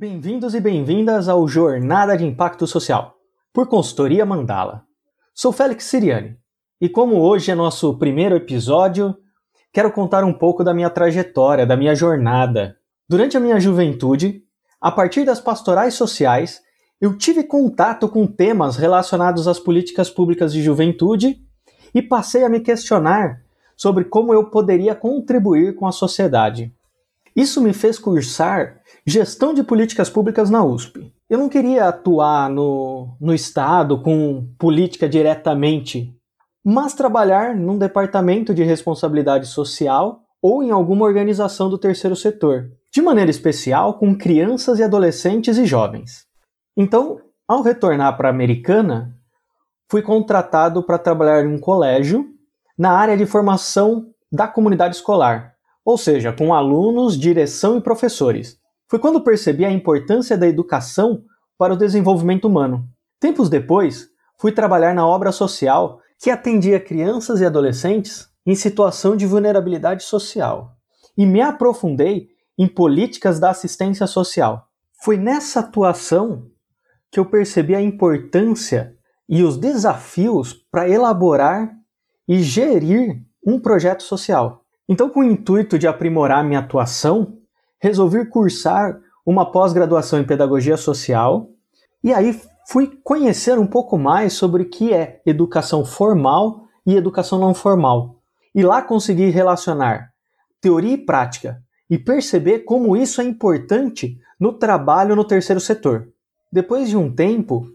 Bem-vindos e bem-vindas ao Jornada de Impacto Social, por consultoria Mandala. Sou Félix Siriani e, como hoje é nosso primeiro episódio, quero contar um pouco da minha trajetória, da minha jornada. Durante a minha juventude, a partir das pastorais sociais, eu tive contato com temas relacionados às políticas públicas de juventude e passei a me questionar sobre como eu poderia contribuir com a sociedade. Isso me fez cursar gestão de políticas públicas na USP. Eu não queria atuar no, no Estado com política diretamente, mas trabalhar num departamento de responsabilidade social ou em alguma organização do terceiro setor, de maneira especial com crianças e adolescentes e jovens. Então, ao retornar para a Americana, fui contratado para trabalhar em um colégio na área de formação da comunidade escolar, ou seja, com alunos, direção e professores. Foi quando percebi a importância da educação para o desenvolvimento humano. Tempos depois, fui trabalhar na obra social que atendia crianças e adolescentes em situação de vulnerabilidade social e me aprofundei em políticas da assistência social. Foi nessa atuação que eu percebi a importância e os desafios para elaborar e gerir um projeto social. Então, com o intuito de aprimorar minha atuação, resolvi cursar uma pós-graduação em pedagogia social e aí fui conhecer um pouco mais sobre o que é educação formal e educação não formal. E lá consegui relacionar teoria e prática e perceber como isso é importante no trabalho no terceiro setor. Depois de um tempo,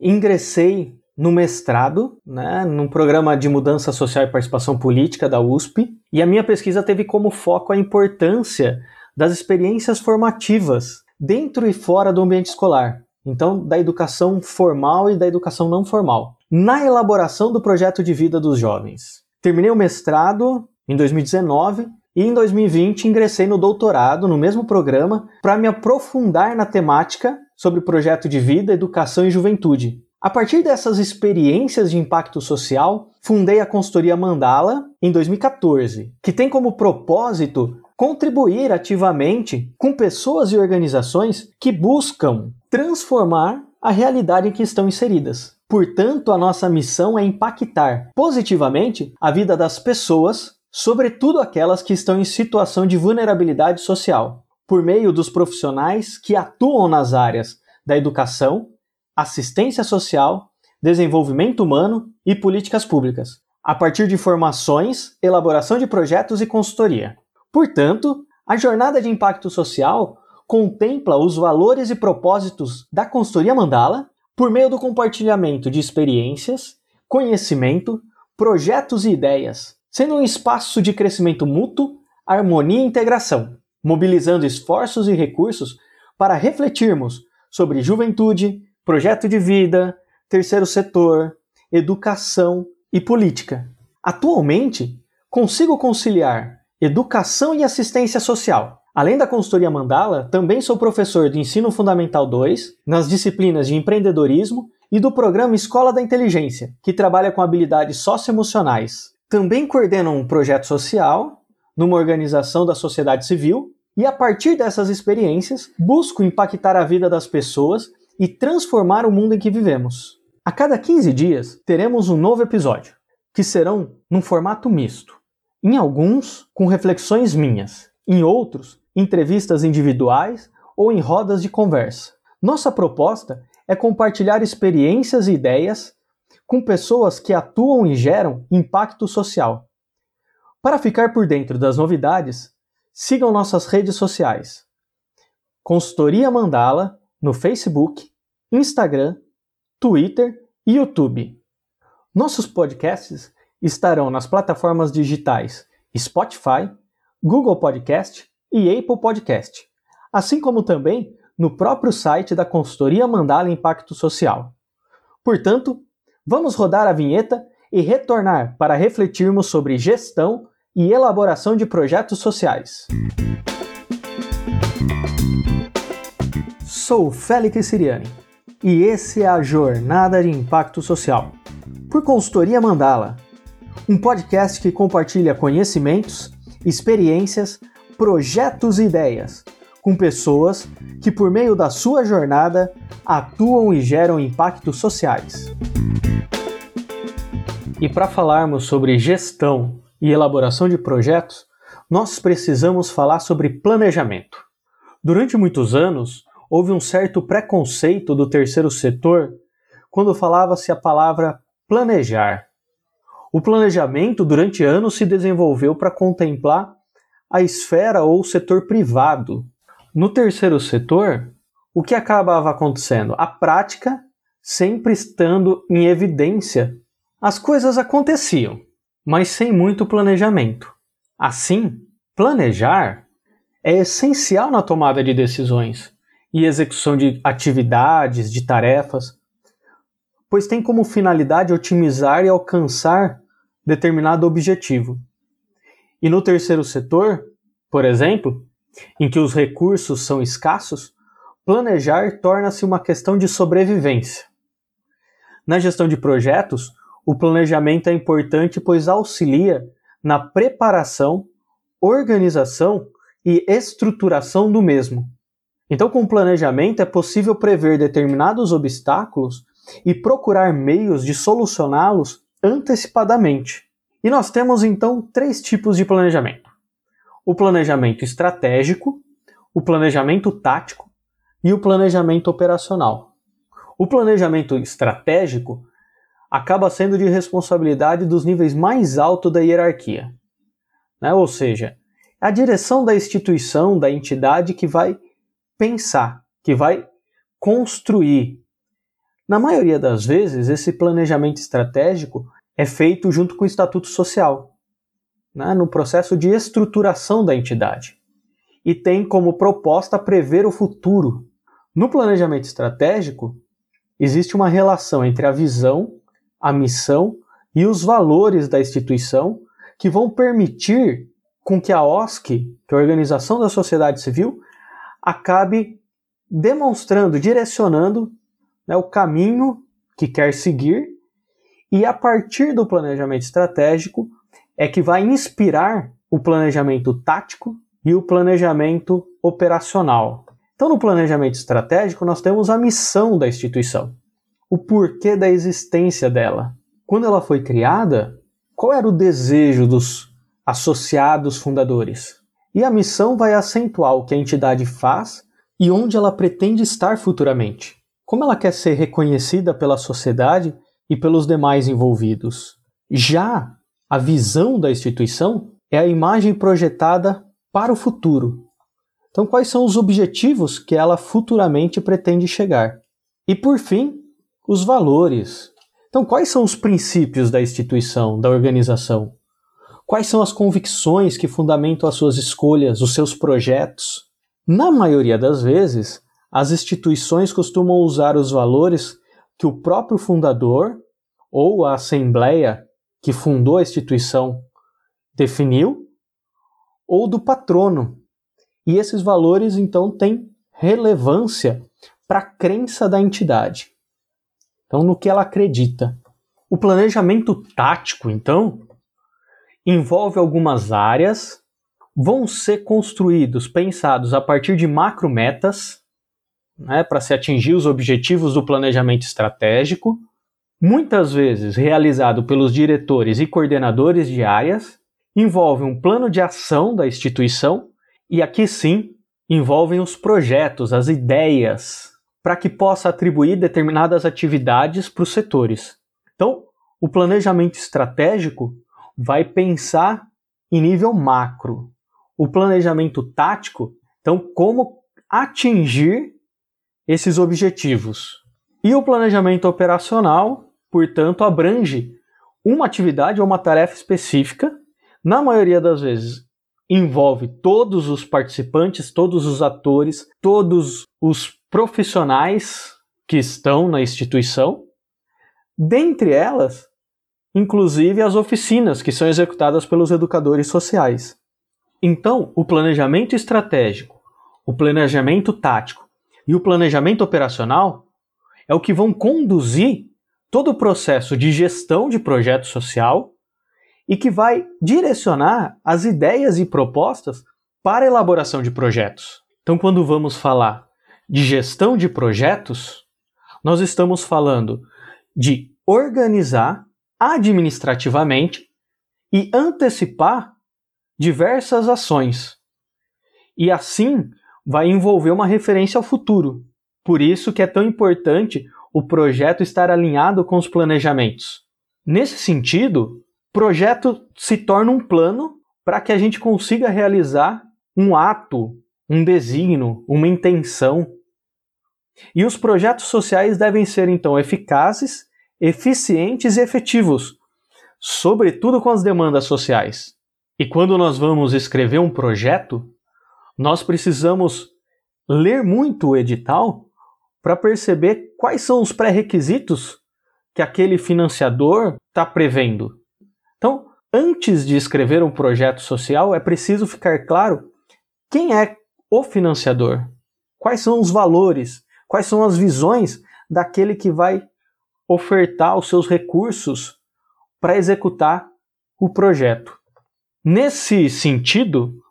ingressei no mestrado, né, num programa de mudança social e participação política da USP, e a minha pesquisa teve como foco a importância das experiências formativas dentro e fora do ambiente escolar. Então, da educação formal e da educação não formal, na elaboração do projeto de vida dos jovens. Terminei o mestrado em 2019 e em 2020 ingressei no doutorado no mesmo programa para me aprofundar na temática sobre projeto de vida, educação e juventude, a partir dessas experiências de impacto social, fundei a consultoria Mandala em 2014, que tem como propósito contribuir ativamente com pessoas e organizações que buscam transformar a realidade em que estão inseridas. Portanto, a nossa missão é impactar positivamente a vida das pessoas, sobretudo aquelas que estão em situação de vulnerabilidade social, por meio dos profissionais que atuam nas áreas da educação, assistência social, desenvolvimento humano e políticas públicas, a partir de formações, elaboração de projetos e consultoria. Portanto, a jornada de impacto social contempla os valores e propósitos da consultoria Mandala por meio do compartilhamento de experiências, conhecimento, projetos e ideias, sendo um espaço de crescimento mútuo, harmonia e integração, mobilizando esforços e recursos para refletirmos sobre juventude, projeto de vida, terceiro setor, educação e política. Atualmente, consigo conciliar educação e assistência social. Além da consultoria Mandala, também sou professor de Ensino Fundamental 2 nas disciplinas de empreendedorismo e do programa Escola da Inteligência, que trabalha com habilidades socioemocionais. Também coordeno um projeto social numa organização da sociedade civil e, a partir dessas experiências, busco impactar a vida das pessoas e transformar o mundo em que vivemos. A cada 15 dias teremos um novo episódio, que serão num formato misto. Em alguns, com reflexões minhas, em outros, entrevistas individuais ou em rodas de conversa. Nossa proposta é compartilhar experiências e ideias com pessoas que atuam e geram impacto social. Para ficar por dentro das novidades, sigam nossas redes sociais. Consultoria Mandala no Facebook, Instagram, Twitter e YouTube. Nossos podcasts estarão nas plataformas digitais Spotify, Google Podcast e Apple Podcast, assim como também no próprio site da consultoria Mandala Impacto Social. Portanto, vamos rodar a vinheta e retornar para refletirmos sobre gestão e elaboração de projetos sociais. Sou Félix Siriani e esse é a Jornada de Impacto Social, por Consultoria Mandala, um podcast que compartilha conhecimentos, experiências, projetos e ideias com pessoas que, por meio da sua jornada, atuam e geram impactos sociais. E para falarmos sobre gestão e elaboração de projetos, nós precisamos falar sobre planejamento. Durante muitos anos, houve um certo preconceito do terceiro setor quando falava-se a palavra planejar. O planejamento durante anos se desenvolveu para contemplar a esfera ou setor privado. No terceiro setor, o que acabava acontecendo? A prática sempre estando em evidência. As coisas aconteciam, mas sem muito planejamento. Assim, planejar é essencial na tomada de decisões e execução de atividades, de tarefas, pois tem como finalidade otimizar e alcançar determinado objetivo. E no terceiro setor, por exemplo, em que os recursos são escassos, planejar torna-se uma questão de sobrevivência. Na gestão de projetos, o planejamento é importante pois auxilia na preparação, organização e estruturação do mesmo. Então, com o planejamento é possível prever determinados obstáculos e procurar meios de solucioná-los antecipadamente. E nós temos então três tipos de planejamento: o planejamento estratégico, o planejamento tático e o planejamento operacional. O planejamento estratégico acaba sendo de responsabilidade dos níveis mais altos da hierarquia, né? ou seja, é a direção da instituição, da entidade que vai pensar, que vai construir. Na maioria das vezes, esse planejamento estratégico é feito junto com o estatuto social, né, no processo de estruturação da entidade, e tem como proposta prever o futuro. No planejamento estratégico, existe uma relação entre a visão, a missão e os valores da instituição que vão permitir com que a OSC, que é a Organização da Sociedade Civil, acabe demonstrando, direcionando né, o caminho que quer seguir, e a partir do planejamento estratégico é que vai inspirar o planejamento tático e o planejamento operacional. Então, no planejamento estratégico, nós temos a missão da instituição, o porquê da existência dela. Quando ela foi criada, qual era o desejo dos associados fundadores? E a missão vai acentuar o que a entidade faz e onde ela pretende estar futuramente. Como ela quer ser reconhecida pela sociedade e pelos demais envolvidos. Já a visão da instituição é a imagem projetada para o futuro. Então, quais são os objetivos que ela futuramente pretende chegar? E por fim, os valores. Então, quais são os princípios da instituição, da organização? Quais são as convicções que fundamentam as suas escolhas, os seus projetos? Na maioria das vezes, as instituições costumam usar os valores que o próprio fundador ou a assembleia que fundou a instituição definiu ou do patrono. E esses valores então têm relevância para a crença da entidade. Então, no que ela acredita. O planejamento tático, então, envolve algumas áreas, vão ser construídos, pensados a partir de macrometas, né, para se atingir os objetivos do planejamento estratégico, muitas vezes realizado pelos diretores e coordenadores de áreas, envolve um plano de ação da instituição e aqui sim envolvem os projetos, as ideias, para que possa atribuir determinadas atividades para os setores. Então, o planejamento estratégico vai pensar em nível macro. O planejamento tático, então, como atingir esses objetivos. E o planejamento operacional, portanto, abrange uma atividade ou uma tarefa específica, na maioria das vezes envolve todos os participantes, todos os atores, todos os profissionais que estão na instituição. Dentre elas, inclusive as oficinas que são executadas pelos educadores sociais. Então, o planejamento estratégico, o planejamento tático e o planejamento operacional é o que vão conduzir todo o processo de gestão de projeto social e que vai direcionar as ideias e propostas para a elaboração de projetos. Então, quando vamos falar de gestão de projetos, nós estamos falando de organizar administrativamente e antecipar diversas ações. E assim vai envolver uma referência ao futuro. Por isso que é tão importante o projeto estar alinhado com os planejamentos. Nesse sentido, projeto se torna um plano para que a gente consiga realizar um ato, um desígnio, uma intenção. E os projetos sociais devem ser então eficazes, eficientes e efetivos, sobretudo com as demandas sociais. E quando nós vamos escrever um projeto, nós precisamos ler muito o edital para perceber quais são os pré-requisitos que aquele financiador está prevendo. Então, antes de escrever um projeto social, é preciso ficar claro quem é o financiador, quais são os valores, quais são as visões daquele que vai ofertar os seus recursos para executar o projeto. Nesse sentido,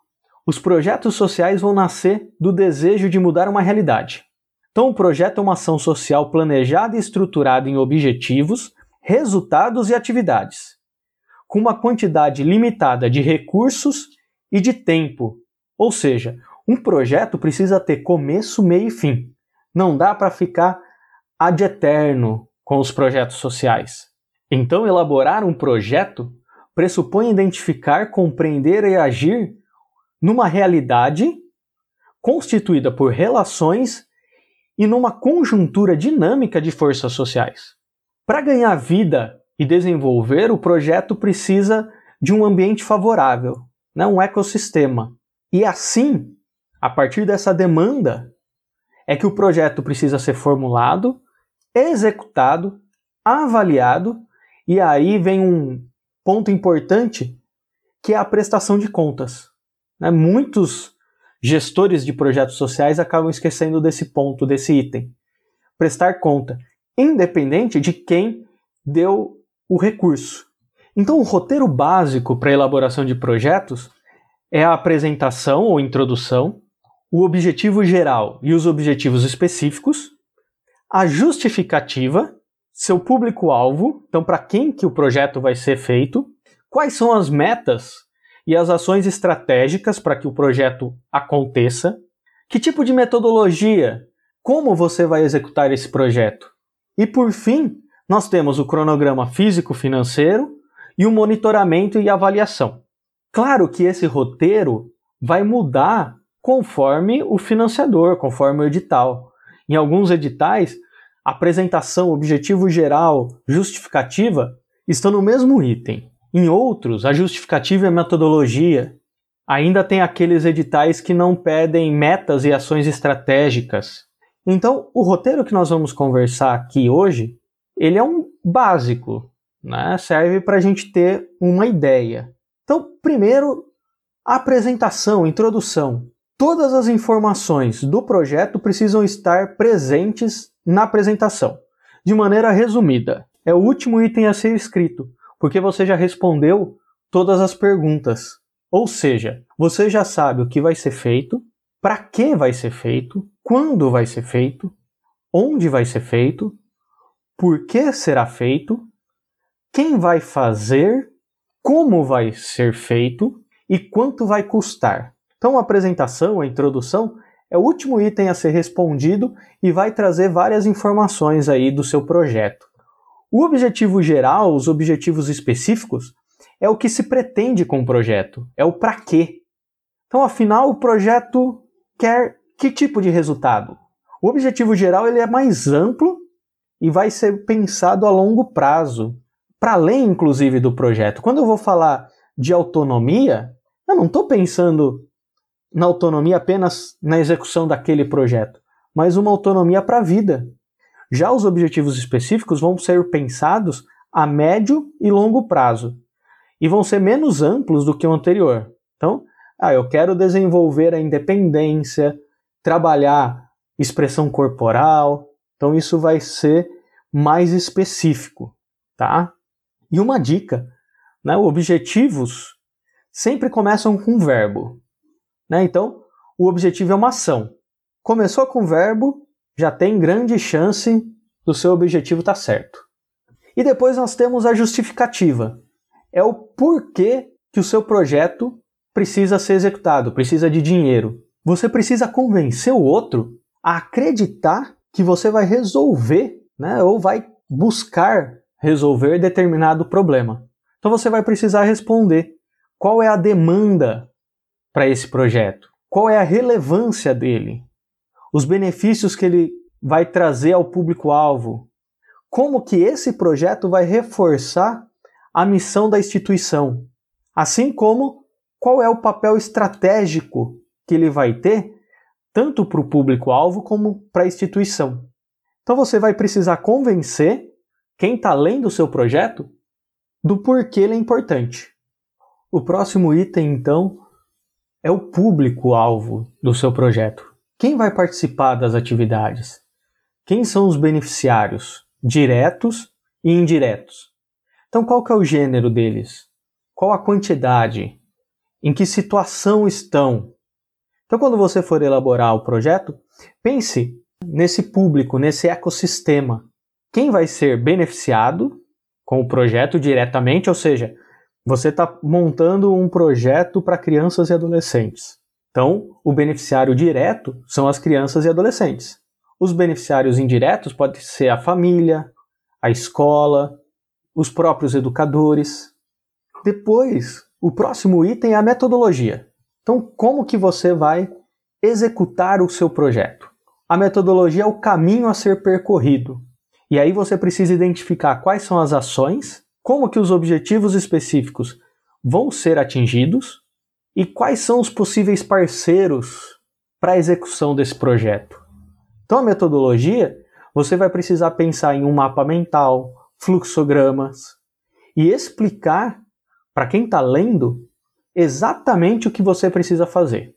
os projetos sociais vão nascer do desejo de mudar uma realidade. Então, o projeto é uma ação social planejada e estruturada em objetivos, resultados e atividades, com uma quantidade limitada de recursos e de tempo. Ou seja, um projeto precisa ter começo, meio e fim. Não dá para ficar ad eterno com os projetos sociais. Então, elaborar um projeto pressupõe identificar, compreender e agir numa realidade constituída por relações e numa conjuntura dinâmica de forças sociais. Para ganhar vida e desenvolver, o projeto precisa de um ambiente favorável, né, um ecossistema. E assim, a partir dessa demanda, é que o projeto precisa ser formulado, executado, avaliado, e aí vem um ponto importante que é a prestação de contas. Né? Muitos gestores de projetos sociais acabam esquecendo desse ponto, desse item. Prestar conta, independente de quem deu o recurso. Então, o roteiro básico para elaboração de projetos é a apresentação ou introdução, o objetivo geral e os objetivos específicos, a justificativa, seu público-alvo, então para quem que o projeto vai ser feito, quais são as metas e as ações estratégicas para que o projeto aconteça, que tipo de metodologia, como você vai executar esse projeto. E por fim, nós temos o cronograma físico-financeiro e o monitoramento e avaliação. Claro que esse roteiro vai mudar conforme o financiador, conforme o edital. Em alguns editais, apresentação, objetivo geral, justificativa estão no mesmo item. Em outros, a justificativa e a metodologia. Ainda tem aqueles editais que não pedem metas e ações estratégicas. Então, o roteiro que nós vamos conversar aqui hoje, ele é um básico, né? serve para a gente ter uma ideia. Então, primeiro, apresentação, introdução. Todas as informações do projeto precisam estar presentes na apresentação, de maneira resumida. É o último item a ser escrito, porque você já respondeu todas as perguntas. Ou seja, você já sabe o que vai ser feito, para que vai ser feito, quando vai ser feito, onde vai ser feito, por que será feito, quem vai fazer, como vai ser feito e quanto vai custar. Então, a apresentação, a introdução, é o último item a ser respondido e vai trazer várias informações aí do seu projeto. O objetivo geral, os objetivos específicos, é o que se pretende com o projeto, é o para quê. Então, afinal, o projeto quer que tipo de resultado? O objetivo geral ele é mais amplo e vai ser pensado a longo prazo, para além, inclusive, do projeto. Quando eu vou falar de autonomia, eu não estou pensando na autonomia apenas na execução daquele projeto, mas uma autonomia para a vida. Já os objetivos específicos vão ser pensados a médio e longo prazo e vão ser menos amplos do que o anterior. Então, ah, eu quero desenvolver a independência, trabalhar expressão corporal. Então, isso vai ser mais específico, tá? E uma dica, né? Objetivos sempre começam com verbo, né? Então, o objetivo é uma ação. Começou com verbo, já tem grande chance do seu objetivo estar tá certo. E depois nós temos a justificativa. É o porquê que o seu projeto precisa ser executado, precisa de dinheiro. Você precisa convencer o outro a acreditar que você vai resolver, né, ou vai buscar resolver determinado problema. Então você vai precisar responder qual é a demanda para esse projeto, qual é a relevância dele, os benefícios que ele vai trazer ao público-alvo, como que esse projeto vai reforçar a missão da instituição, assim como qual é o papel estratégico que ele vai ter tanto para o público-alvo como para a instituição. Então você vai precisar convencer quem está lendo o seu projeto do porquê ele é importante. O próximo item, então, é o público-alvo do seu projeto. Quem vai participar das atividades? Quem são os beneficiários, diretos e indiretos? Então, qual que é o gênero deles? Qual a quantidade? Em que situação estão? Então, quando você for elaborar o projeto, pense nesse público, nesse ecossistema. Quem vai ser beneficiado com o projeto diretamente, ou seja, você está montando um projeto para crianças e adolescentes. Então, o beneficiário direto são as crianças e adolescentes. Os beneficiários indiretos podem ser a família, a escola, os próprios educadores. Depois, o próximo item é a metodologia. Então, como que você vai executar o seu projeto? A metodologia é o caminho a ser percorrido. E aí você precisa identificar quais são as ações, como que os objetivos específicos vão ser atingidos e quais são os possíveis parceiros para a execução desse projeto. Então a metodologia, você vai precisar pensar em um mapa mental, fluxogramas e explicar para quem está lendo exatamente o que você precisa fazer.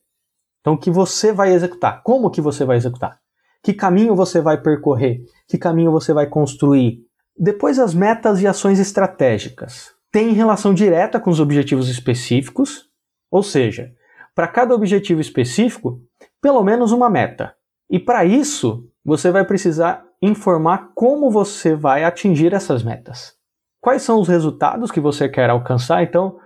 Então, o que você vai executar, como que você vai executar, que caminho você vai percorrer, que caminho você vai construir. Depois, as metas e ações estratégicas. Tem relação direta com os objetivos específicos, ou seja, para cada objetivo específico, pelo menos uma meta. E para isso, você vai precisar informar como você vai atingir essas metas. Quais são os resultados que você quer alcançar? Então,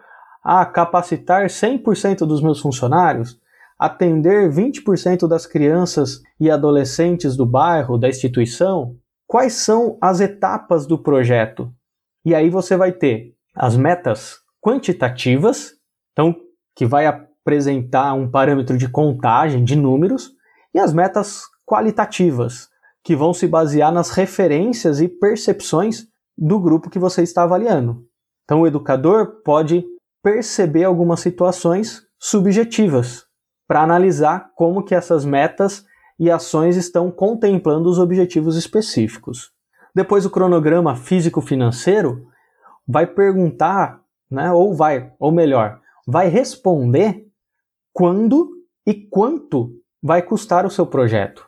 a capacitar 100% dos meus funcionários, atender 20% das crianças e adolescentes do bairro, da instituição? Quais são as etapas do projeto? E aí você vai ter as metas quantitativas, então que vai apresentar um parâmetro de contagem de números, e as metas qualitativas, que vão se basear nas referências e percepções do grupo que você está avaliando. Então o educador pode perceber algumas situações subjetivas para analisar como que essas metas e ações estão contemplando os objetivos específicos. Depois o cronograma físico-financeiro vai perguntar, né, ou vai, ou melhor, vai responder quando e quanto vai custar o seu projeto.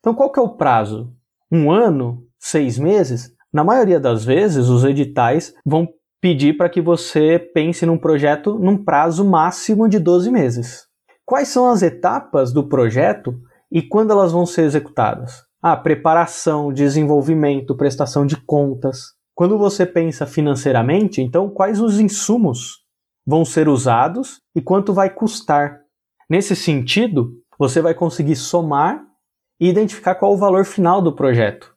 Então qual que é o prazo? Um ano? Seis meses? Na maioria das vezes, os editais vão pedir para que você pense num projeto num prazo máximo de 12 meses. Quais são as etapas do projeto e quando elas vão ser executadas? Ah, preparação, desenvolvimento, prestação de contas. Quando você pensa financeiramente, então quais os insumos vão ser usados e quanto vai custar? Nesse sentido, você vai conseguir somar e identificar qual o valor final do projeto.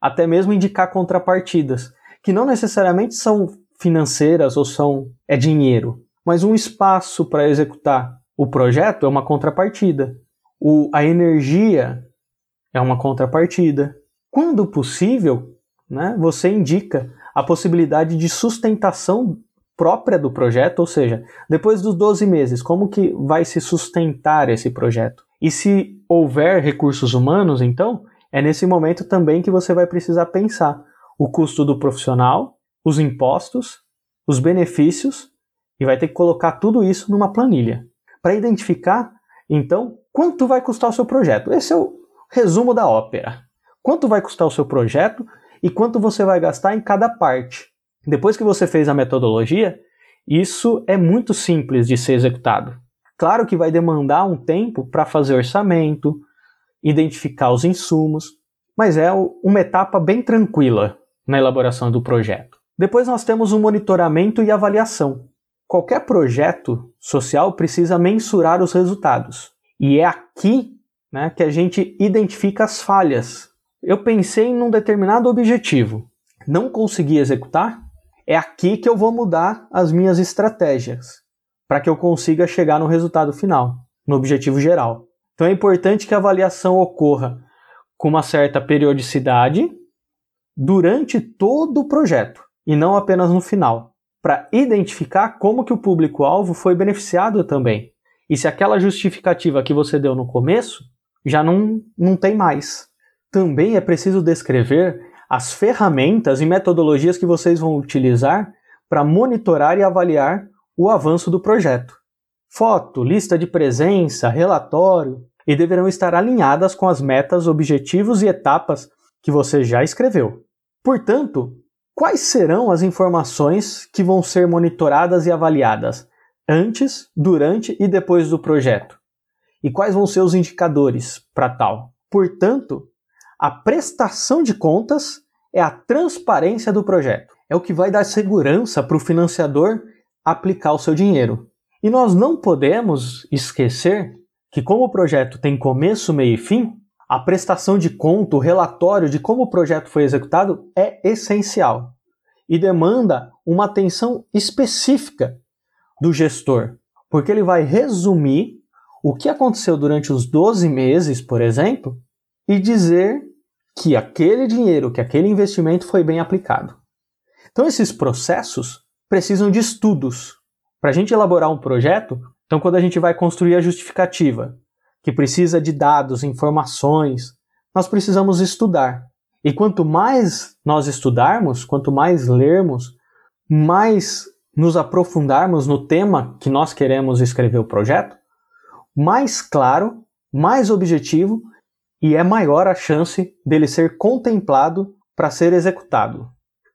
Até mesmo indicar contrapartidas, que não necessariamente são financeiras ou são é dinheiro, mas um espaço para executar o projeto é uma contrapartida. O, a energia é uma contrapartida. Quando possível, né, você indica a possibilidade de sustentação própria do projeto, ou seja, depois dos 12 meses, como que vai se sustentar esse projeto? E se houver recursos humanos, então, é nesse momento também que você vai precisar pensar o custo do profissional, os impostos, os benefícios e vai ter que colocar tudo isso numa planilha para identificar, então, quanto vai custar o seu projeto. Esse é o resumo da ópera. Quanto vai custar o seu projeto e quanto você vai gastar em cada parte. Depois que você fez a metodologia, isso é muito simples de ser executado. Claro que vai demandar um tempo para fazer orçamento, identificar os insumos, mas é uma etapa bem tranquila na elaboração do projeto. Depois nós temos o monitoramento e avaliação. Qualquer projeto social precisa mensurar os resultados. E é aqui né, que a gente identifica as falhas. Eu pensei em um determinado objetivo, não consegui executar, é aqui que eu vou mudar as minhas estratégias para que eu consiga chegar no resultado final, no objetivo geral. Então é importante que a avaliação ocorra com uma certa periodicidade durante todo o projeto e não apenas no final, para identificar como que o público-alvo foi beneficiado também. E se aquela justificativa que você deu no começo já não, não tem mais. Também é preciso descrever as ferramentas e metodologias que vocês vão utilizar para monitorar e avaliar o avanço do projeto. Foto, lista de presença, relatório e deverão estar alinhadas com as metas, objetivos e etapas que você já escreveu. Portanto, quais serão as informações que vão ser monitoradas e avaliadas antes, durante e depois do projeto? E quais vão ser os indicadores para tal? Portanto, a prestação de contas é a transparência do projeto. É o que vai dar segurança para o financiador aplicar o seu dinheiro. E nós não podemos esquecer que, como o projeto tem começo, meio e fim, a prestação de conta, o relatório de como o projeto foi executado é essencial e demanda uma atenção específica do gestor, porque ele vai resumir o que aconteceu durante os 12 meses, por exemplo, e dizer que aquele dinheiro, que aquele investimento foi bem aplicado. Então, esses processos precisam de estudos. Para a gente elaborar um projeto, então, quando a gente vai construir a justificativa, que precisa de dados, informações, nós precisamos estudar. E quanto mais nós estudarmos, quanto mais lermos, mais nos aprofundarmos no tema que nós queremos escrever o projeto, mais claro, mais objetivo e é maior a chance dele ser contemplado para ser executado.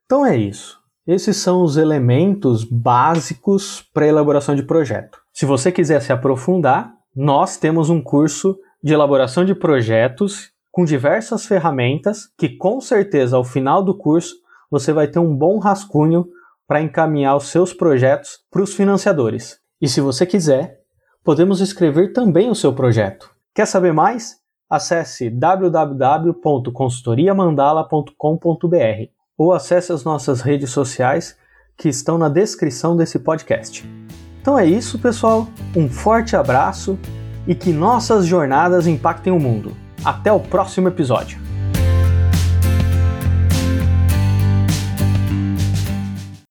Então é isso. Esses são os elementos básicos para a elaboração de projeto. Se você quiser se aprofundar, nós temos um curso de elaboração de projetos com diversas ferramentas que com certeza ao final do curso você vai ter um bom rascunho para encaminhar os seus projetos para os financiadores. E se você quiser, podemos escrever também o seu projeto. Quer saber mais? Acesse www.consultoriamandala.com.br ou acesse as nossas redes sociais que estão na descrição desse podcast. Então é isso, pessoal. Um forte abraço e que nossas jornadas impactem o mundo. Até o próximo episódio.